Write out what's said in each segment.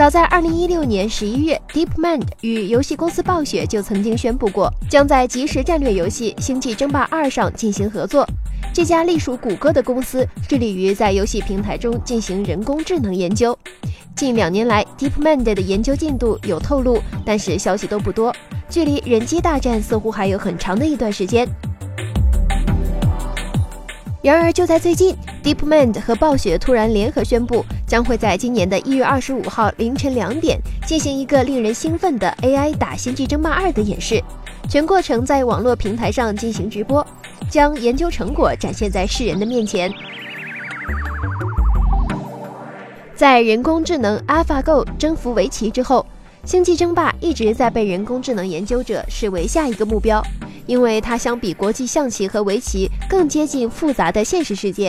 早在二零一六年十一月，DeepMind 与游戏公司暴雪就曾经宣布过，将在即时战略游戏《星际争霸二》上进行合作。这家隶属谷歌的公司致力于在游戏平台中进行人工智能研究。近两年来，DeepMind 的研究进度有透露，但是消息都不多，距离人机大战似乎还有很长的一段时间。然而，就在最近，DeepMind 和暴雪突然联合宣布，将会在今年的一月二十五号凌晨两点进行一个令人兴奋的 AI 打《星际争霸二》的演示，全过程在网络平台上进行直播，将研究成果展现在世人的面前。在人工智能 AlphaGo 征服围棋之后，《星际争霸》一直在被人工智能研究者视为下一个目标。因为它相比国际象棋和围棋更接近复杂的现实世界，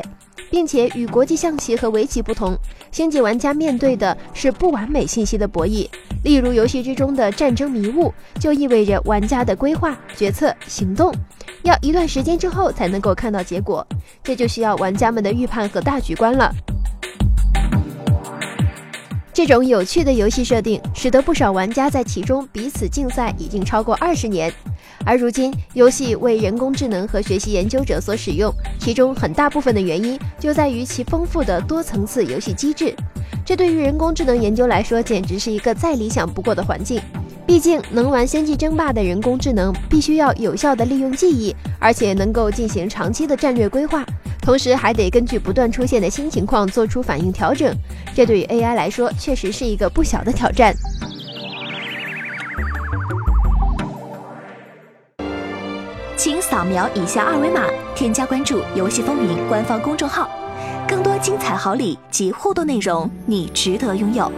并且与国际象棋和围棋不同，星际玩家面对的是不完美信息的博弈。例如，游戏之中的战争迷雾就意味着玩家的规划、决策、行动要一段时间之后才能够看到结果，这就需要玩家们的预判和大局观了。这种有趣的游戏设定，使得不少玩家在其中彼此竞赛已经超过二十年。而如今，游戏为人工智能和学习研究者所使用，其中很大部分的原因就在于其丰富的多层次游戏机制。这对于人工智能研究来说，简直是一个再理想不过的环境。毕竟，能玩《星际争霸》的人工智能必须要有效的利用记忆，而且能够进行长期的战略规划，同时还得根据不断出现的新情况做出反应调整。这对于 AI 来说，确实是一个不小的挑战。请扫描以下二维码，添加关注“游戏风云”官方公众号，更多精彩好礼及互动内容，你值得拥有。